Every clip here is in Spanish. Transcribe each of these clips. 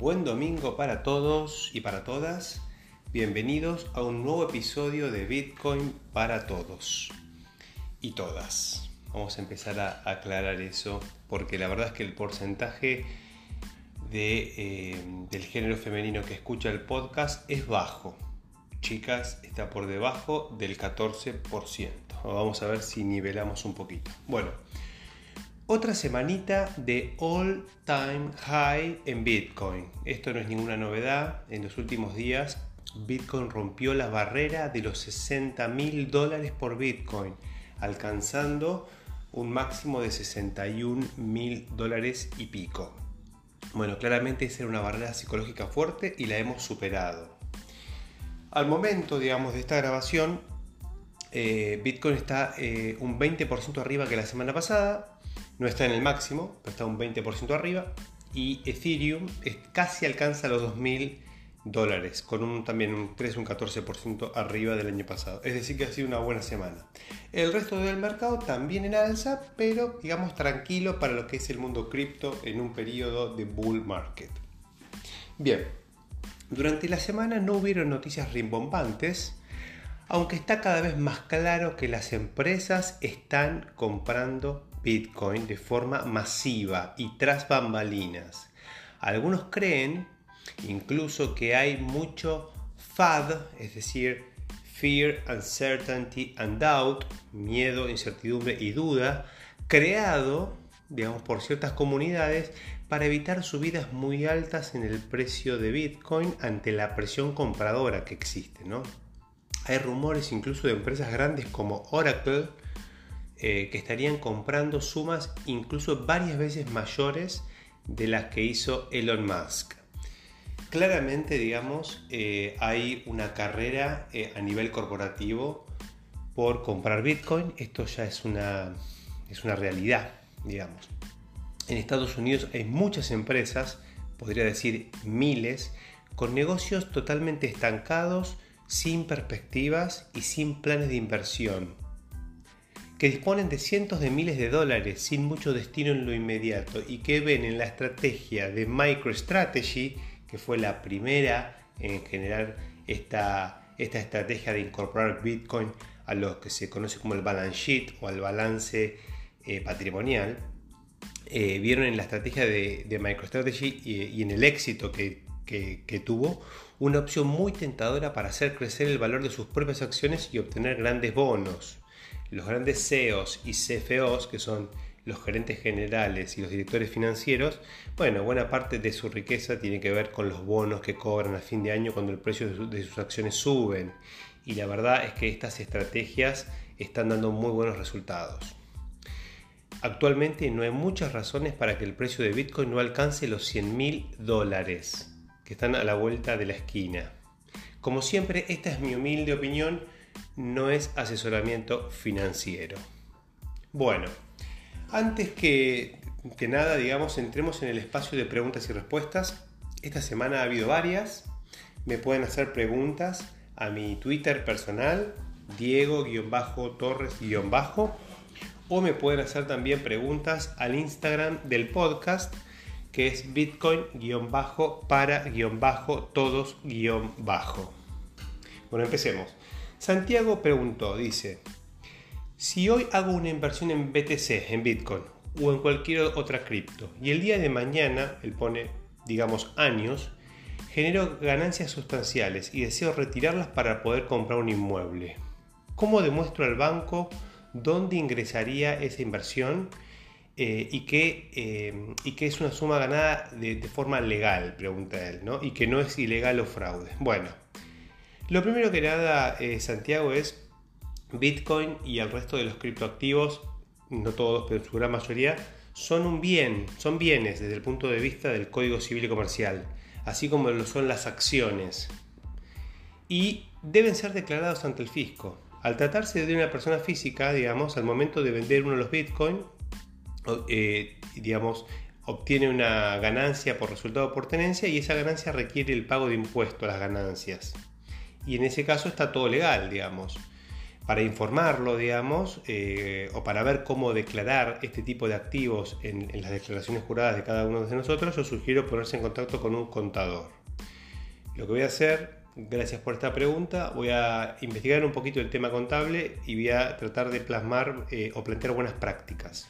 Buen domingo para todos y para todas. Bienvenidos a un nuevo episodio de Bitcoin para todos y todas. Vamos a empezar a aclarar eso porque la verdad es que el porcentaje de, eh, del género femenino que escucha el podcast es bajo. Chicas, está por debajo del 14%. Vamos a ver si nivelamos un poquito. Bueno. Otra semanita de all time high en Bitcoin. Esto no es ninguna novedad. En los últimos días Bitcoin rompió la barrera de los 60 mil dólares por Bitcoin, alcanzando un máximo de 61 mil dólares y pico. Bueno, claramente esa era una barrera psicológica fuerte y la hemos superado. Al momento, digamos, de esta grabación, eh, Bitcoin está eh, un 20% arriba que la semana pasada no está en el máximo, pero está un 20% arriba. Y Ethereum casi alcanza los 2.000 dólares, con un, también un 3, un 14% arriba del año pasado. Es decir, que ha sido una buena semana. El resto del mercado también en alza, pero digamos tranquilo para lo que es el mundo cripto en un periodo de bull market. Bien, durante la semana no hubieron noticias rimbombantes, aunque está cada vez más claro que las empresas están comprando Bitcoin de forma masiva y tras bambalinas. Algunos creen incluso que hay mucho FAD, es decir, Fear, Uncertainty and Doubt, miedo, incertidumbre y duda, creado, digamos, por ciertas comunidades para evitar subidas muy altas en el precio de Bitcoin ante la presión compradora que existe. Hay rumores incluso de empresas grandes como Oracle eh, que estarían comprando sumas incluso varias veces mayores de las que hizo Elon Musk. Claramente, digamos, eh, hay una carrera eh, a nivel corporativo por comprar Bitcoin. Esto ya es una, es una realidad, digamos. En Estados Unidos hay muchas empresas, podría decir miles, con negocios totalmente estancados, sin perspectivas y sin planes de inversión que disponen de cientos de miles de dólares sin mucho destino en lo inmediato y que ven en la estrategia de MicroStrategy, que fue la primera en generar esta, esta estrategia de incorporar Bitcoin a lo que se conoce como el balance sheet o al balance eh, patrimonial, eh, vieron en la estrategia de, MicroStrategy y, en el éxito que, que tuvo una opción muy tentadora para hacer crecer el valor de sus propias acciones y obtener grandes bonos. Los grandes CEOs y CFOs, que son los gerentes generales y los directores financieros, bueno, buena parte de su riqueza tiene que ver con los bonos que cobran a fin de año cuando el precio de, sus acciones suben. Y la verdad es que estas estrategias están dando muy buenos resultados. Actualmente no hay muchas razones para que el precio de Bitcoin no alcance los 100 mil dólares, que están a la vuelta de la esquina. Como siempre, esta es mi humilde opinión no es asesoramiento financiero. Bueno, antes que, nada, digamos, entremos en el espacio de preguntas y respuestas. Esta semana ha habido varias. Me pueden hacer preguntas a mi Twitter personal, Diego-Torres- o me pueden hacer también preguntas al Instagram del podcast que es bitcoin-para-todos-bajo. Bueno, empecemos. Santiago preguntó, dice, si hoy hago una inversión en BTC, en Bitcoin o en cualquier otra cripto y el día de mañana, él pone, digamos, años, genero ganancias sustanciales y deseo retirarlas para poder comprar un inmueble, ¿cómo demuestro al banco dónde ingresaría esa inversión? Eh, y, que, eh, y es una suma ganada de, de, forma legal, pregunta él, ¿no? y que no es ilegal o fraude. Bueno, lo primero que nada, eh, Santiago, es Bitcoin y el resto de los criptoactivos, no todos, pero en su gran mayoría, son un bien, son bienes desde el punto de vista del Código Civil y Comercial, así como lo son las acciones. Y deben ser declarados ante el fisco. Al tratarse de una persona física, digamos, al momento de vender uno de los Bitcoin, eh, digamos, obtiene una ganancia por resultado por tenencia y esa ganancia requiere el pago de impuesto a las ganancias y en ese caso está todo legal, digamos. para informarlo, digamos, eh, o para ver cómo declarar este tipo de activos en, las declaraciones juradas de cada uno de nosotros, yo sugiero ponerse en contacto con un contador. Lo que voy a hacer, gracias por esta pregunta, voy a investigar un poquito el tema contable y voy a tratar de plasmar eh, o plantear buenas prácticas.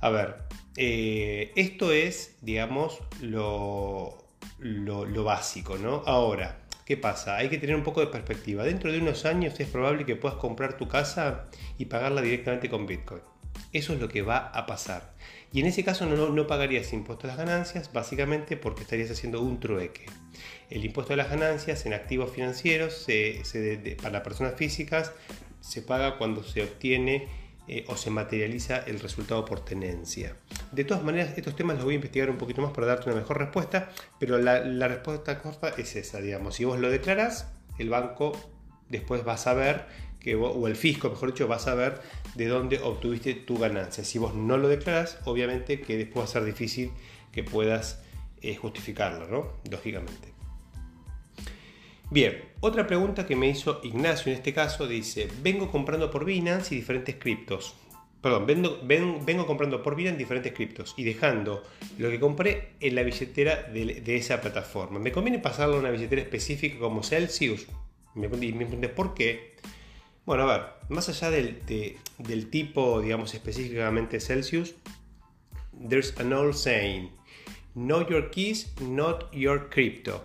A ver, eh, esto es, digamos, lo, lo básico, ¿no? Ahora, ¿Qué pasa? Hay que tener un poco de perspectiva. Dentro de unos años es probable que puedas comprar tu casa y pagarla directamente con Bitcoin. Eso es lo que va a pasar. Y en ese caso no, no pagarías impuesto a las ganancias, básicamente porque estarías haciendo un trueque. El impuesto a las ganancias en activos financieros para personas físicas se paga cuando se obtiene eh, o se materializa el resultado por tenencia. De todas maneras, estos temas los voy a investigar un poquito más para darte una mejor respuesta, pero la, respuesta corta es esa, digamos. Si vos lo declaras, el banco después va a saber, que o el fisco, mejor dicho, va a saber de dónde obtuviste tu ganancia. Si vos no lo declaras, obviamente que después va a ser difícil que puedas eh, justificarlo. Lógicamente. Bien, otra pregunta que me hizo Ignacio en este caso dice, vengo comprando por Binance y diferentes criptos. Perdón, vengo, comprando por Binance diferentes criptos y dejando lo que compré en la billetera de, esa plataforma. ¿Me conviene pasarlo a una billetera específica como Celsius? Me, me ¿por qué? Bueno, a ver, más allá del, del tipo, digamos, específicamente Celsius, there's an old saying, know your keys, not your crypto.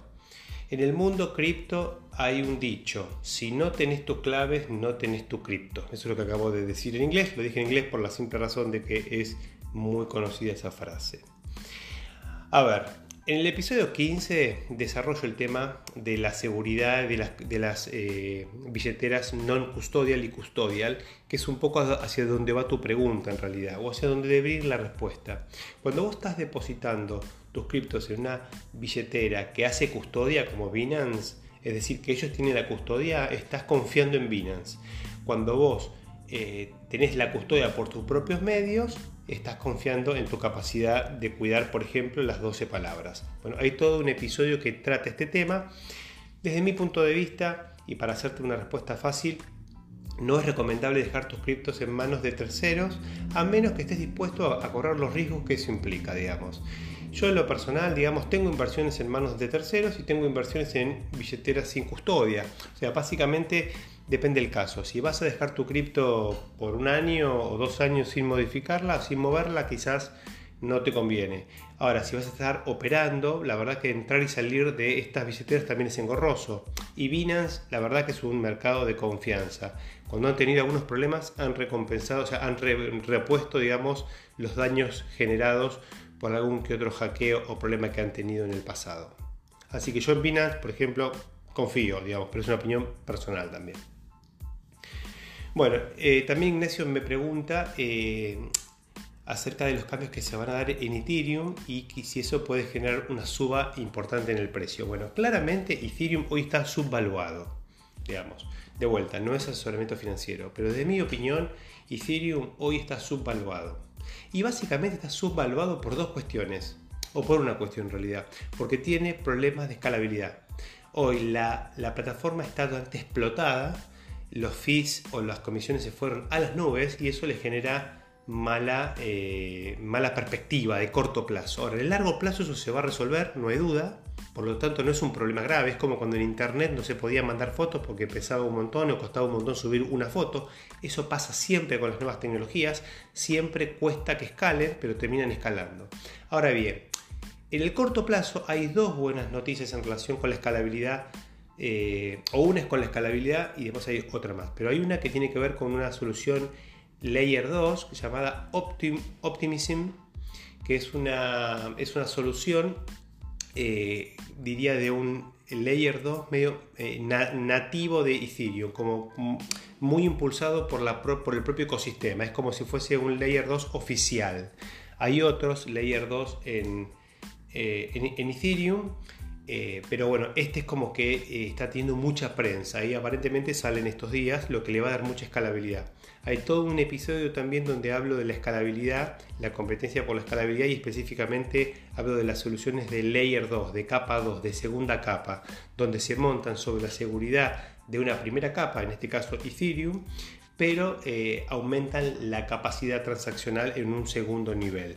En el mundo cripto hay un dicho, si no tenés tus claves, no tenés tu cripto. Eso es lo que acabo de decir en inglés, lo dije en inglés por la simple razón de que es muy conocida esa frase. A ver, en el episodio 15 desarrollo el tema de la seguridad de las, eh, billeteras non-custodial y custodial, que es un poco hacia donde va tu pregunta en realidad, o hacia donde debe ir la respuesta. Cuando vos estás depositando tus criptos en una billetera que hace custodia como Binance, es decir, que ellos tienen la custodia, estás confiando en Binance. Cuando vos eh, tenés la custodia por tus propios medios, estás confiando en tu capacidad de cuidar, por ejemplo, las 12 palabras. Bueno, hay todo un episodio que trata este tema. Desde mi punto de vista, y para hacerte una respuesta fácil, no es recomendable dejar tus criptos en manos de terceros a menos que estés dispuesto a correr los riesgos que eso implica, digamos. Yo en lo personal, digamos, tengo inversiones en manos de terceros y tengo inversiones en billeteras sin custodia. O sea, básicamente depende del caso. Si vas a dejar tu cripto por un año o dos años sin modificarla, sin moverla, quizás no te conviene. Ahora, si vas a estar operando, la verdad que entrar y salir de estas billeteras también es engorroso. Y Binance, la verdad que es un mercado de confianza. Cuando han tenido algunos problemas, han recompensado, o sea, han repuesto, digamos, los daños generados por algún que otro hackeo o problema que han tenido en el pasado. Así que yo en Binance, por ejemplo, confío, digamos, pero es una opinión personal también. Bueno, eh, también Ignacio me pregunta eh, acerca de los cambios que se van a dar en Ethereum y si eso puede generar una suba importante en el precio. Bueno, claramente Ethereum hoy está subvaluado, digamos. De vuelta, no es asesoramiento financiero, pero de mi opinión, Ethereum hoy está subvaluado. Y básicamente está subvaluado por dos cuestiones, o por una cuestión en realidad, porque tiene problemas de escalabilidad. Hoy la, plataforma está totalmente explotada, los fees o las comisiones se fueron a las nubes y eso le genera mala, eh, mala perspectiva de corto plazo. Ahora, en el largo plazo eso se va a resolver, no hay duda, por lo tanto no es un problema grave, es como cuando en internet no se podía mandar fotos porque pesaba un montón o costaba un montón subir una foto. Eso pasa siempre con las nuevas tecnologías, siempre cuesta que escalen, pero terminan escalando. Ahora bien, en el corto plazo hay dos buenas noticias en relación con la escalabilidad eh, o una es con la escalabilidad y después hay otra más. Pero hay una que tiene que ver con una solución Layer 2 llamada Optimism, que es una, es una solución, eh, diría, de un Layer 2 medio eh, nativo de Ethereum, como muy impulsado por, la, por el propio ecosistema. Es como si fuese un Layer 2 oficial. Hay otros Layer 2 en, eh, en Ethereum eh, pero bueno, este es como que eh, está teniendo mucha prensa y aparentemente sale en estos días, lo que le va a dar mucha escalabilidad. Hay todo un episodio también donde hablo de la escalabilidad, la competencia por la escalabilidad y específicamente hablo de las soluciones de layer 2, de capa 2, de segunda capa, donde se montan sobre la seguridad de una primera capa, en este caso Ethereum, pero eh, aumentan la capacidad transaccional en un segundo nivel.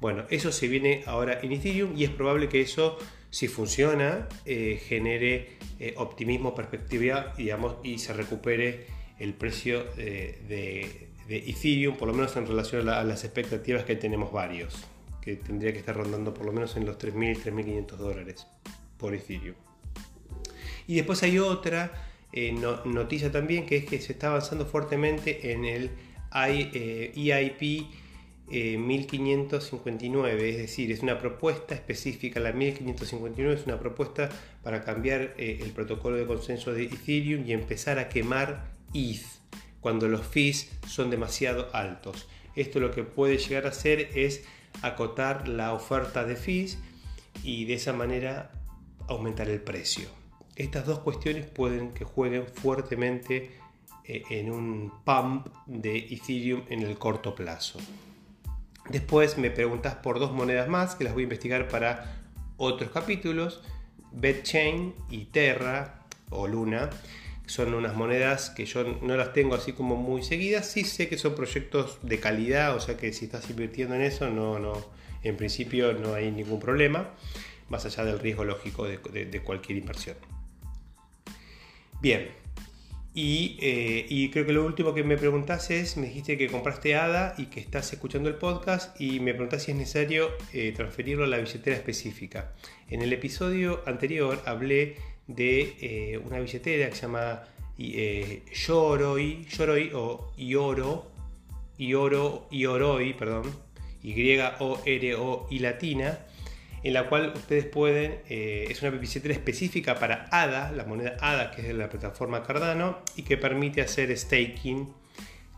Bueno, eso se viene ahora en Ethereum y es probable que eso, si funciona, eh, genere eh, optimismo, perspectiva digamos, y se recupere el precio de, Ethereum, por lo menos en relación a, las expectativas que tenemos varios, que tendría que estar rondando por lo menos en los 3.000, 3.500 dólares por Ethereum. Y después hay otra eh, noticia también que es que se está avanzando fuertemente en el EIP 1559, es decir, es una propuesta específica, la 1559 es una propuesta para cambiar eh, el protocolo de consenso de Ethereum y empezar a quemar ETH cuando los fees son demasiado altos. Esto lo que puede llegar a hacer es acotar la oferta de fees y de esa manera aumentar el precio. Estas dos cuestiones pueden que jueguen fuertemente eh, en un pump de Ethereum en el corto plazo. Después me preguntas por dos monedas más que las voy a investigar para otros capítulos. BetChain y Terra o Luna son unas monedas que yo no las tengo así como muy seguidas. Sí sé que son proyectos de calidad, o sea que si estás invirtiendo en eso, no, no, en principio no hay ningún problema, más allá del riesgo lógico de cualquier inversión. Bien, eh, y, creo que lo último que me preguntaste es, me dijiste que compraste ADA y que estás escuchando el podcast y me preguntaste si es necesario eh, transferirlo a la billetera específica. En el episodio anterior hablé de eh, una billetera que se llama Yoroi, Yoroi o Ioro, Ioro, Ioroi, perdón, Y-O-R-O-I latina, en la cual ustedes pueden, eh, es una billetera específica para ADA, la moneda ADA que es de la plataforma Cardano y que permite hacer staking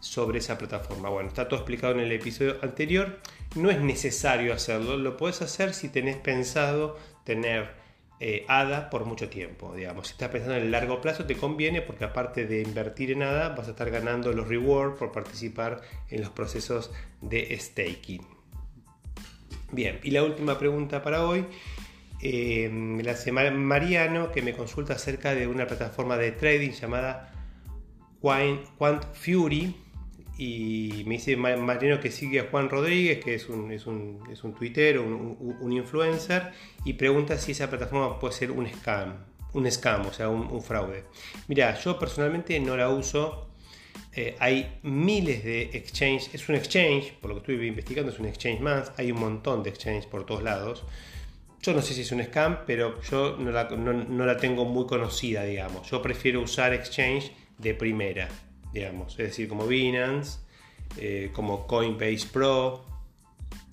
sobre esa plataforma. Bueno, está todo explicado en el episodio anterior, no es necesario hacerlo, lo puedes hacer si tenés pensado tener eh, ADA por mucho tiempo, digamos, si estás pensando en el largo plazo te conviene porque aparte de invertir en ADA vas a estar ganando los rewards por participar en los procesos de staking. Bien, y la última pregunta para hoy me la hace Mariano que me consulta acerca de una plataforma de trading llamada Quant Fury y me dice Mariano que sigue a Juan Rodríguez, que es un, es un, es un twitter, un, influencer, y pregunta si esa plataforma puede ser un scam, un scam, o sea, un, fraude. Mira, yo personalmente no la uso, eh, hay miles de exchanges, es un exchange, por lo que estuve investigando, es un exchange más, hay un montón de exchanges por todos lados. Yo no sé si es un scam, pero yo no la, tengo muy conocida, digamos. Yo prefiero usar exchange de primera, digamos, es decir, como Binance, eh, como Coinbase Pro,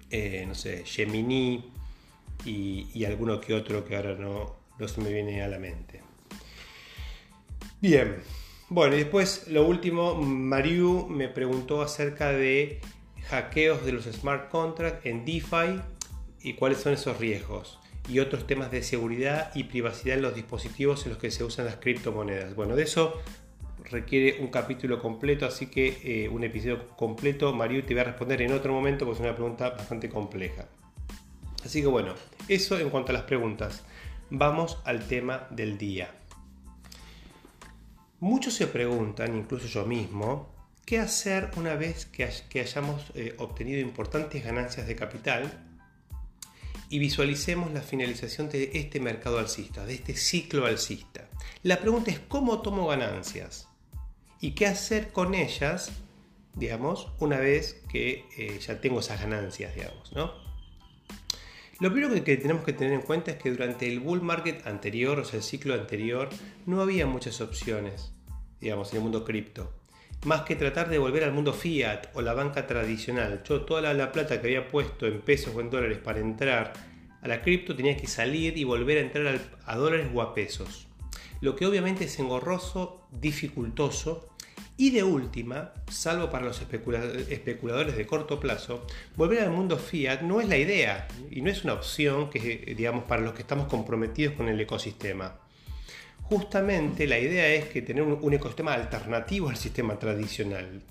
eh, no sé, Gemini y, alguno que otro que ahora no, no se me viene a la mente. Bien, bueno, y después lo último, Mariu me preguntó acerca de hackeos de los smart contracts en DeFi y cuáles son esos riesgos y otros temas de seguridad y privacidad en los dispositivos en los que se usan las criptomonedas. Bueno, de eso requiere un capítulo completo, así que eh, un episodio completo. Mariu te voy a responder en otro momento porque es una pregunta bastante compleja. Así que bueno, eso en cuanto a las preguntas. Vamos al tema del día. Muchos se preguntan, incluso yo mismo, qué hacer una vez que, hayamos eh, obtenido importantes ganancias de capital y visualicemos la finalización de este mercado alcista, de este ciclo alcista. La pregunta es cómo tomo ganancias y qué hacer con ellas, digamos, una vez que eh, ya tengo esas ganancias, digamos, ¿no? Lo primero que tenemos que tener en cuenta es que durante el bull market anterior, o sea, el ciclo anterior, no había muchas opciones, digamos, en el mundo cripto. Más que tratar de volver al mundo fiat o la banca tradicional. Yo toda la, plata que había puesto en pesos o en dólares para entrar a la cripto tenía que salir y volver a entrar a dólares o a pesos. Lo que obviamente es engorroso, dificultoso y de última, salvo para los especuladores de corto plazo, volver al mundo fiat no es la idea y no es una opción que, digamos, para los que estamos comprometidos con el ecosistema. Justamente la idea es que tener un, ecosistema alternativo al sistema tradicional.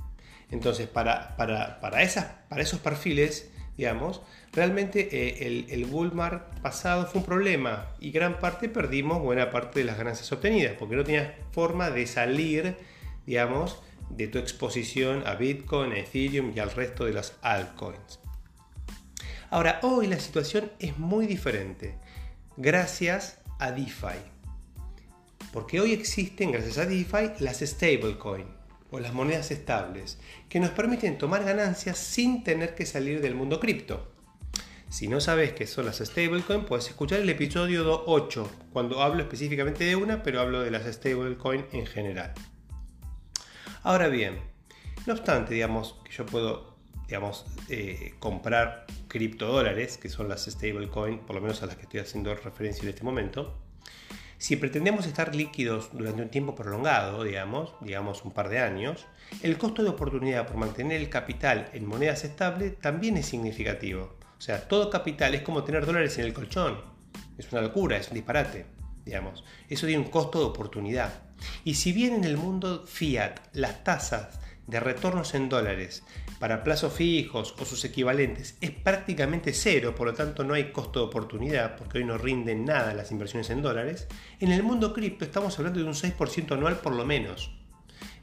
Entonces, para, para, para, esas, para esos perfiles digamos, realmente eh, el, el bull pasado fue un problema y gran parte perdimos buena parte de las ganancias obtenidas porque no tenías forma de salir, digamos, de tu exposición a Bitcoin, a Ethereum y al resto de las altcoins. Ahora, hoy la situación es muy diferente gracias a DeFi. Porque hoy existen, gracias a DeFi, las stablecoins o las monedas estables, que nos permiten tomar ganancias sin tener que salir del mundo cripto. Si no sabes qué son las stablecoins, puedes escuchar el episodio 8, cuando hablo específicamente de una, pero hablo de las stablecoins en general. Ahora bien, no obstante, digamos, que yo puedo digamos, eh, comprar criptodólares, que son las stablecoins, por lo menos a las que estoy haciendo referencia en este momento, si pretendemos estar líquidos durante un tiempo prolongado, digamos, digamos un par de años, el costo de oportunidad por mantener el capital en monedas estables también es significativo. O sea, todo capital es como tener dólares en el colchón. Es una locura, es un disparate, digamos. Eso tiene un costo de oportunidad. Y si bien en el mundo fiat las tasas de retornos en dólares para plazos fijos o sus equivalentes es prácticamente cero, por lo tanto no hay costo de oportunidad porque hoy no rinden nada las inversiones en dólares, en el mundo cripto estamos hablando de un 6% anual por lo menos.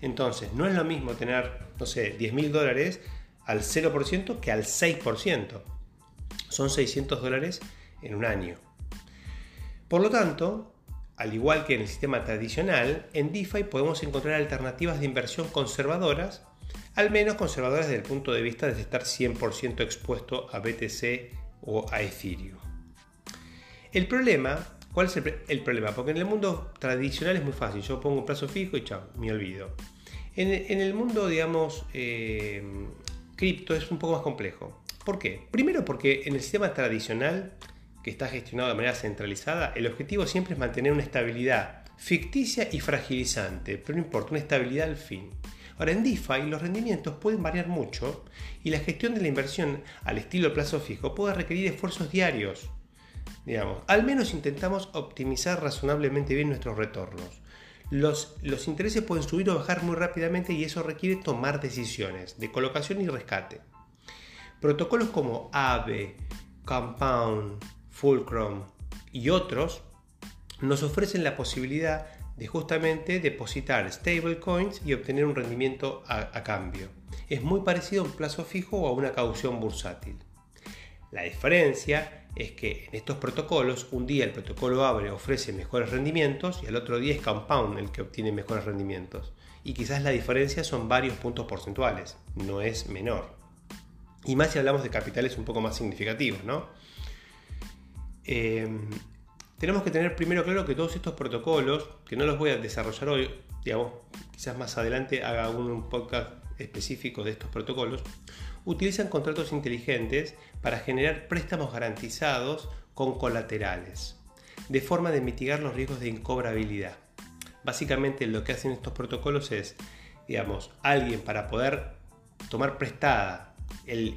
Entonces, no es lo mismo tener, no sé, 10 mil dólares al 0% que al 6%. Son 600 dólares en un año. Por lo tanto, al igual que en el sistema tradicional, en DeFi podemos encontrar alternativas de inversión conservadoras, al menos conservadoras desde el punto de vista de estar 100% expuesto a BTC o a Ethereum. El problema, ¿cuál es el, problema? Porque en el mundo tradicional es muy fácil, yo pongo un plazo fijo y chao, me olvido. En, el mundo, digamos, eh, cripto es un poco más complejo. ¿Por qué? Primero porque en el sistema tradicional que está gestionado de manera centralizada, el objetivo siempre es mantener una estabilidad ficticia y fragilizante, pero no importa, una estabilidad al fin. Ahora en DeFi los rendimientos pueden variar mucho y la gestión de la inversión al estilo plazo fijo puede requerir esfuerzos diarios. Digamos, al menos intentamos optimizar razonablemente bien nuestros retornos. Los, los intereses pueden subir o bajar muy rápidamente y eso requiere tomar decisiones de colocación y rescate. Protocolos como AVE, Compound, Fulcrum y otros nos ofrecen la posibilidad de justamente depositar stablecoins y obtener un rendimiento a, cambio. Es muy parecido a un plazo fijo o a una caución bursátil. La diferencia es que en estos protocolos, un día el protocolo abre ofrece mejores rendimientos y al otro día es Compound el que obtiene mejores rendimientos. Y quizás la diferencia son varios puntos porcentuales, no es menor. Y más si hablamos de capitales un poco más significativos, ¿no? Em, tenemos que tener primero claro que todos estos protocolos, que no los voy a desarrollar hoy, digamos, quizás más adelante haga un podcast específico de estos protocolos, utilizan contratos inteligentes para generar préstamos garantizados con colaterales, de forma de mitigar los riesgos de incobrabilidad. Básicamente lo que hacen estos protocolos es, digamos, alguien para poder tomar prestada el,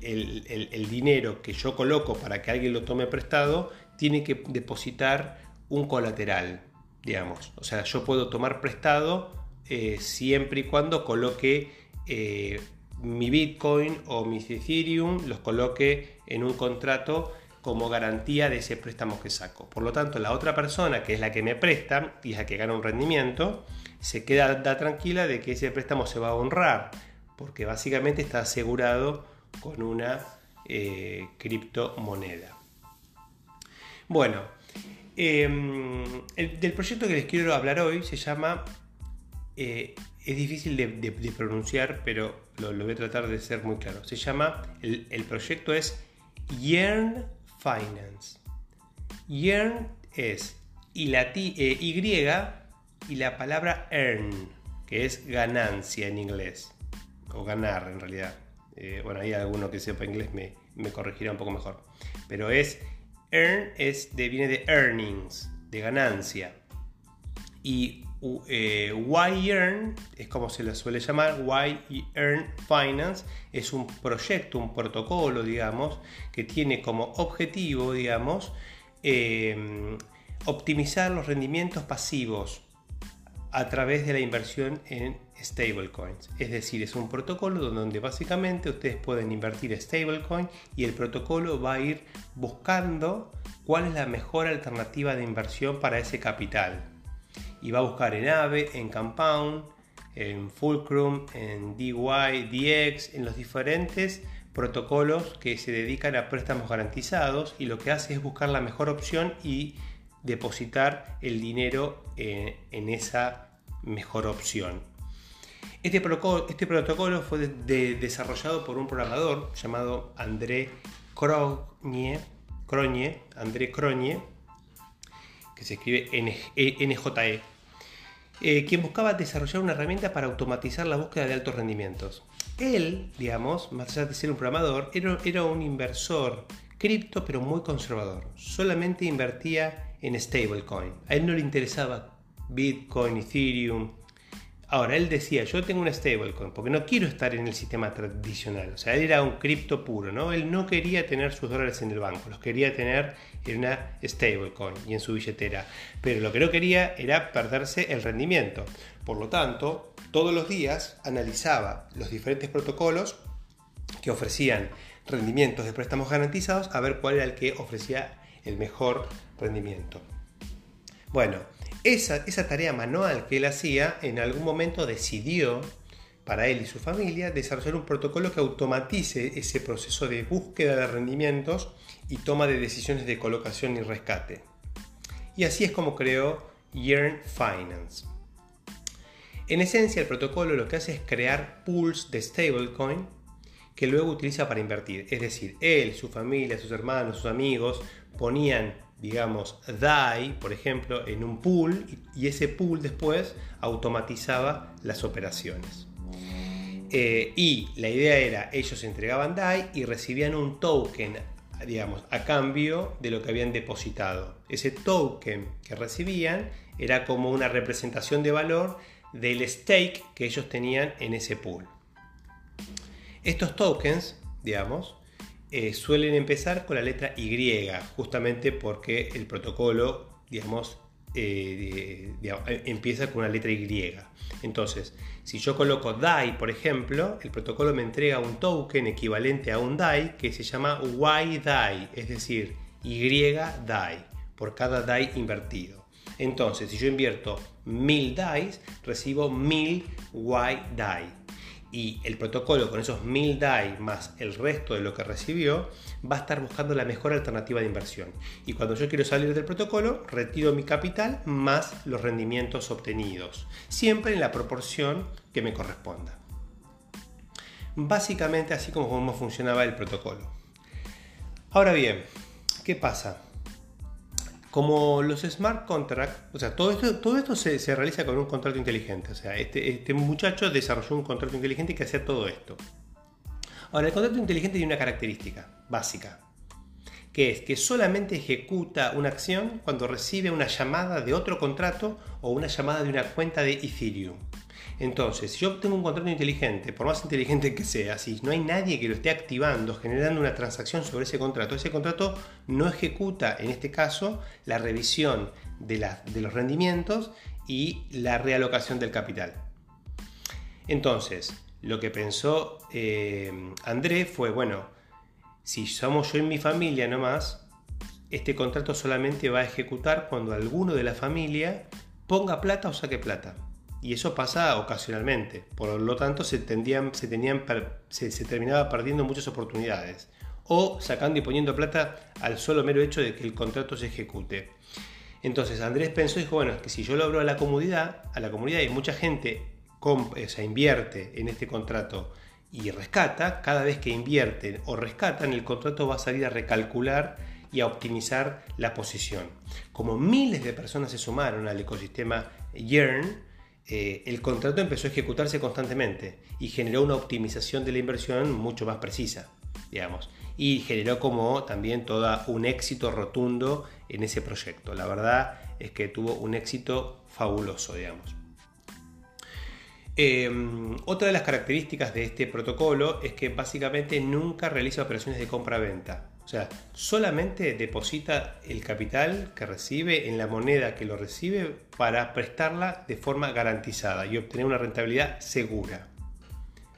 el dinero que yo coloco para que alguien lo tome prestado, tiene que depositar un colateral, digamos. O sea, yo puedo tomar prestado eh, siempre y cuando coloque eh, mi Bitcoin o mi Ethereum, los coloque en un contrato como garantía de ese préstamo que saco. Por lo tanto, la otra persona, que es la que me presta y es la que gana un rendimiento, se queda tranquila de que ese préstamo se va a honrar, porque básicamente está asegurado con una eh, criptomoneda. Bueno, em, el, del proyecto que les quiero hablar hoy se llama, eh, es difícil de, pronunciar, pero lo, voy a tratar de ser muy claro. Se llama, el, proyecto es Yearn Finance. Yearn es y, la, eh, y y la palabra earn, que es ganancia en inglés, o ganar en realidad. Eh, bueno, hay alguno que sepa inglés me, me corregirá un poco mejor. Pero es Earn es de, viene de earnings, de ganancia. Y eh, Earn es como se le suele llamar, Why Earn Finance es un proyecto, un protocolo, digamos, que tiene como objetivo, digamos, em, optimizar los rendimientos pasivos a través de la inversión en stablecoins. Es decir, es un protocolo donde básicamente ustedes pueden invertir stablecoin y el protocolo va a ir buscando cuál es la mejor alternativa de inversión para ese capital. Y va a buscar en AVE, en Compound, en Fulcrum, en DY, DX, en los diferentes protocolos que se dedican a préstamos garantizados y lo que hace es buscar la mejor opción y depositar el dinero eh, en esa mejor opción. Este protocolo, este protocolo fue desarrollado por un programador llamado André Crogne, André Crogne, que se escribe NJE, eh, quien buscaba desarrollar una herramienta para automatizar la búsqueda de altos rendimientos. Él, digamos, más allá de ser un programador, era, era un inversor cripto, pero muy conservador. Solamente invertía en stablecoin. A él no le interesaba Bitcoin, Ethereum, Ahora, él decía, yo tengo una stablecoin porque no quiero estar en el sistema tradicional. O sea, él era un cripto puro, ¿no? Él no quería tener sus dólares en el banco, los quería tener en una stablecoin y en su billetera. Pero lo que no quería era perderse el rendimiento. Por lo tanto, todos los días analizaba los diferentes protocolos que ofrecían rendimientos de préstamos garantizados a ver cuál era el que ofrecía el mejor rendimiento. Bueno, esa, tarea manual que él hacía, en algún momento decidió, para él y su familia, desarrollar un protocolo que automatice ese proceso de búsqueda de rendimientos y toma de decisiones de colocación y rescate. Y así es como creó Yearn Finance. En esencia, el protocolo lo que hace es crear pools de stablecoin que luego utiliza para invertir. Es decir, él, su familia, sus hermanos, sus amigos ponían digamos, DAI, por ejemplo, en un pool y ese pool después automatizaba las operaciones. Eh, y la idea era, ellos entregaban DAI y recibían un token, digamos, a cambio de lo que habían depositado. Ese token que recibían era como una representación de valor del stake que ellos tenían en ese pool. Estos tokens, digamos, eh, suelen empezar con la letra Y, justamente porque el protocolo, digamos, eh, empieza con una letra Y. Entonces, si yo coloco DAI, por ejemplo, el protocolo me entrega un token equivalente a un DAI que se llama YDAI, es decir, YDAI, por cada DAI invertido. Entonces, si yo invierto 1000 DAIs, recibo 1000 YDAI y el protocolo con esos 1000 DAI más el resto de lo que recibió va a estar buscando la mejor alternativa de inversión. Y cuando yo quiero salir del protocolo, retiro mi capital más los rendimientos obtenidos, siempre en la proporción que me corresponda. Básicamente así como funcionaba el protocolo. Ahora bien, ¿qué pasa? Como los smart contracts, o sea, todo esto, todo esto se, realiza con un contrato inteligente. O sea, este, este muchacho desarrolló un contrato inteligente que hacía todo esto. Ahora, el contrato inteligente tiene una característica básica, que es que solamente ejecuta una acción cuando recibe una llamada de otro contrato o una llamada de una cuenta de Ethereum. Entonces, si yo tengo un contrato inteligente, por más inteligente que sea, si no hay nadie que lo esté activando, generando una transacción sobre ese contrato, ese contrato no ejecuta, en este caso, la revisión de, los rendimientos y la realocación del capital. Entonces, lo que pensó eh, André fue, bueno, si somos yo y mi familia nomás, este contrato solamente va a ejecutar cuando alguno de la familia ponga plata o saque plata y eso pasa ocasionalmente. Por lo tanto, se, tendían, se, tenían, se, terminaba perdiendo muchas oportunidades. O sacando y poniendo plata al solo mero hecho de que el contrato se ejecute. Entonces Andrés pensó y dijo, bueno, es que si yo lo abro a la comunidad, a la comunidad y mucha gente invierte en este contrato y rescata, cada vez que invierten o rescatan, el contrato va a salir a recalcular y a optimizar la posición. Como miles de personas se sumaron al ecosistema Yearn, eh, el contrato empezó a ejecutarse constantemente y generó una optimización de la inversión mucho más precisa, digamos, y generó como también todo un éxito rotundo en ese proyecto. La verdad es que tuvo un éxito fabuloso, digamos. Em, otra de las características de este protocolo es que básicamente nunca realiza operaciones de compra-venta. O sea, solamente deposita el capital que recibe en la moneda que lo recibe para prestarla de forma garantizada y obtener una rentabilidad segura.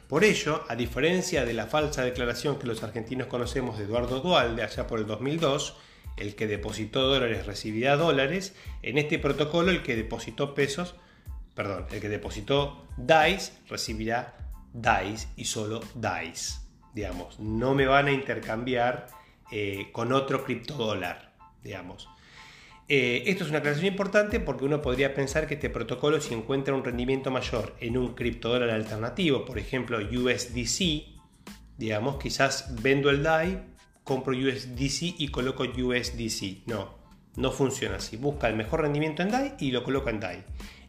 Por ello, a diferencia de la falsa declaración que los argentinos conocemos de Eduardo Dualde allá por el 2002, el que depositó dólares recibirá dólares, en este protocolo el que depositó pesos, perdón, el que depositó DICE recibirá DICE y solo DICE. Digamos, no me van a intercambiar eh, con otro criptodólar, digamos. Eh, esto es una aclaración importante porque uno podría pensar que este protocolo si encuentra un rendimiento mayor en un criptodólar alternativo, por ejemplo USDC, digamos, quizás vendo el DAI, compro USDC y coloco USDC. No, no funciona así. Busca el mejor rendimiento en DAI y lo coloca en DAI.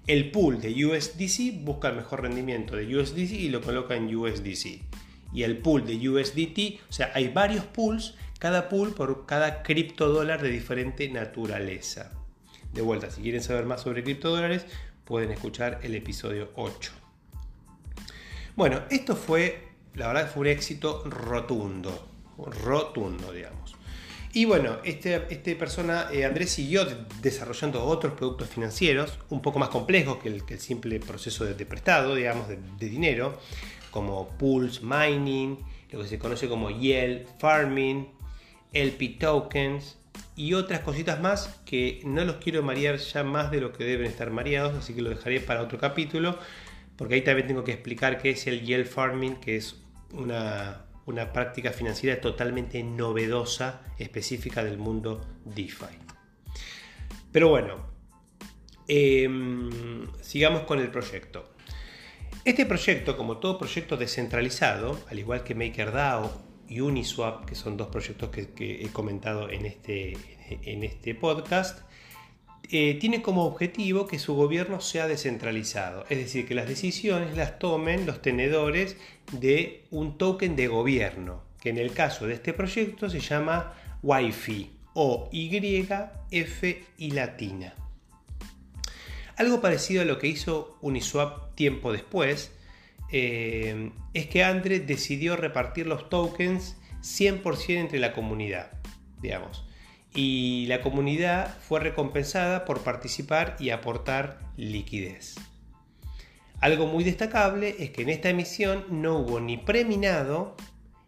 El pool de USDC busca el mejor rendimiento de USDC y lo coloca en USDC. Y el pool de USDT, o sea, hay varios pools, cada pool por cada criptodólar de diferente naturaleza. De vuelta, si quieren saber más sobre criptodólares, pueden escuchar el episodio 8. Bueno, esto fue, la verdad, fue un éxito rotundo rotundo, digamos. Y bueno, este, este persona, eh, Andrés, siguió desarrollando otros productos financieros un poco más complejos que el, simple proceso de, prestado, digamos, de, dinero, como pools mining, lo que se conoce como yield farming, LP tokens y otras cositas más que no los quiero marear ya más de lo que deben estar mareados, así que lo dejaré para otro capítulo, porque ahí también tengo que explicar qué es el yield farming, que es una, una práctica financiera totalmente novedosa, específica del mundo DeFi. Pero bueno, em, sigamos con el proyecto. Este proyecto, como todo proyecto descentralizado, al igual que MakerDAO y Uniswap, que son dos proyectos que, he comentado en este, en este podcast, eh, tiene como objetivo que su gobierno sea descentralizado, es decir, que las decisiones las tomen los tenedores de un token de gobierno, que en el caso de este proyecto se llama Wi-Fi o YF y latina. Algo parecido a lo que hizo Uniswap tiempo después, eh, es que Andre decidió repartir los tokens 100% entre la comunidad, digamos y la comunidad fue recompensada por participar y aportar liquidez. Algo muy destacable es que en esta emisión no hubo ni preminado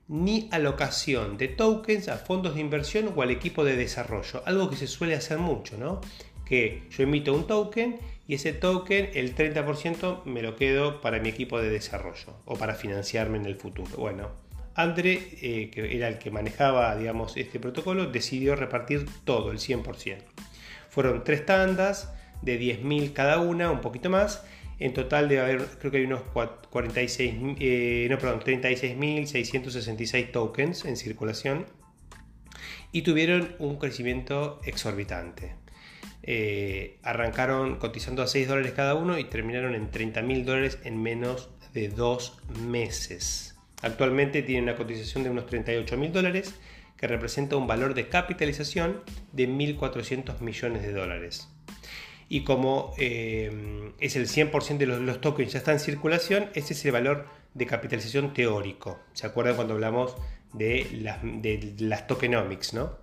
ni alocación de tokens a fondos de inversión o al equipo de desarrollo, algo que se suele hacer mucho, ¿no? Que yo emito un token y ese token, el 30% me lo quedo para mi equipo de desarrollo o para financiarme en el futuro. Bueno, Andre, eh, que era el que manejaba digamos, este protocolo, decidió repartir todo, el 100%. Fueron tres tandas de 10.000 cada una, un poquito más. En total debe haber, creo que hay unos 46, eh, no, perdón, 36.666 tokens en circulación y tuvieron un crecimiento exorbitante. Eh, arrancaron cotizando a 6 dólares cada uno y terminaron en 30.000 dólares en menos de dos meses. Actualmente tiene una cotización de unos 38 mil dólares, que representa un valor de capitalización de 1.400 millones de dólares. Y como eh, es el 100% de los, tokens ya está en circulación, ese es el valor de capitalización teórico. ¿Se acuerdan cuando hablamos de las, de las tokenomics? ¿no?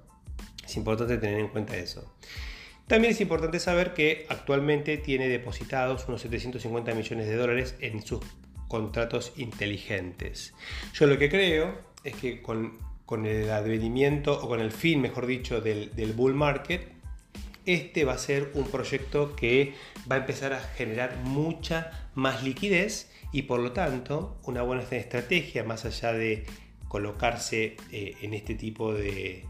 Es importante tener en cuenta eso. También es importante saber que actualmente tiene depositados unos 750 millones de dólares en sus contratos inteligentes. Yo lo que creo es que con, el advenimiento, o con el fin, mejor dicho, del, bull market, este va a ser un proyecto que va a empezar a generar mucha más liquidez y por lo tanto una buena estrategia más allá de colocarse eh, en este tipo de,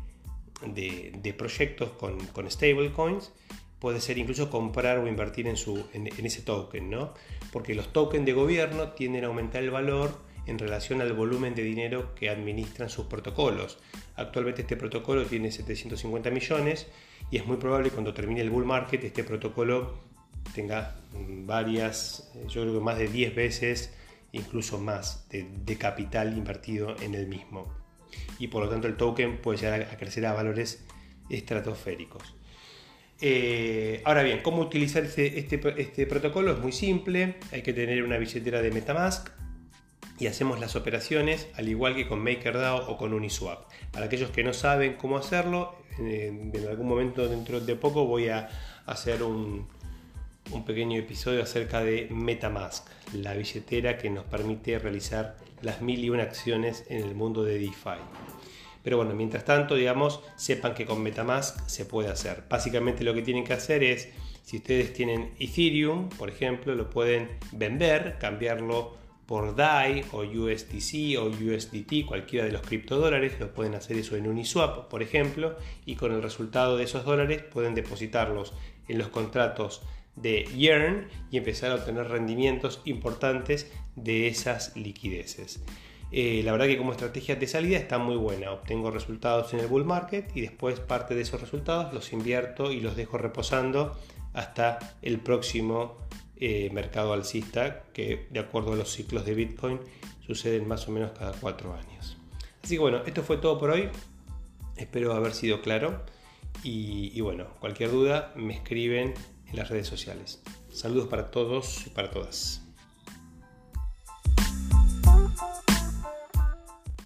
de, proyectos con, con stablecoins puede ser incluso comprar o invertir en, su, en, ese token, ¿no? Porque los tokens de gobierno tienden a aumentar el valor en relación al volumen de dinero que administran sus protocolos. Actualmente este protocolo tiene 750 millones y es muy probable que cuando termine el bull market este protocolo tenga varias, yo creo que más de 10 veces, incluso más, de, de capital invertido en el mismo. Y por lo tanto el token puede llegar a crecer a valores estratosféricos. Eh, ahora bien, ¿cómo utilizar este, este, este, protocolo? Es muy simple, hay que tener una billetera de Metamask y hacemos las operaciones al igual que con MakerDAO o con Uniswap. Para aquellos que no saben cómo hacerlo, eh, en algún momento dentro de poco voy a hacer un, un pequeño episodio acerca de Metamask, la billetera que nos permite realizar las mil y una acciones en el mundo de DeFi. Pero bueno, mientras tanto, digamos, sepan que con Metamask se puede hacer. Básicamente lo que tienen que hacer es, si ustedes tienen Ethereum, por ejemplo, lo pueden vender, cambiarlo por DAI o USDC o USDT, cualquiera de los criptodólares, lo pueden hacer eso en Uniswap, por ejemplo, y con el resultado de esos dólares pueden depositarlos en los contratos de Yearn y empezar a obtener rendimientos importantes de esas liquideces. Eh, la verdad que como estrategia de salida está muy buena. Obtengo resultados en el bull market y después parte de esos resultados los invierto y los dejo reposando hasta el próximo eh, mercado alcista que de acuerdo a los ciclos de Bitcoin suceden más o menos cada cuatro años. Así que bueno, esto fue todo por hoy. Espero haber sido claro. Y, y bueno, cualquier duda me escriben en las redes sociales. Saludos para todos y para todas.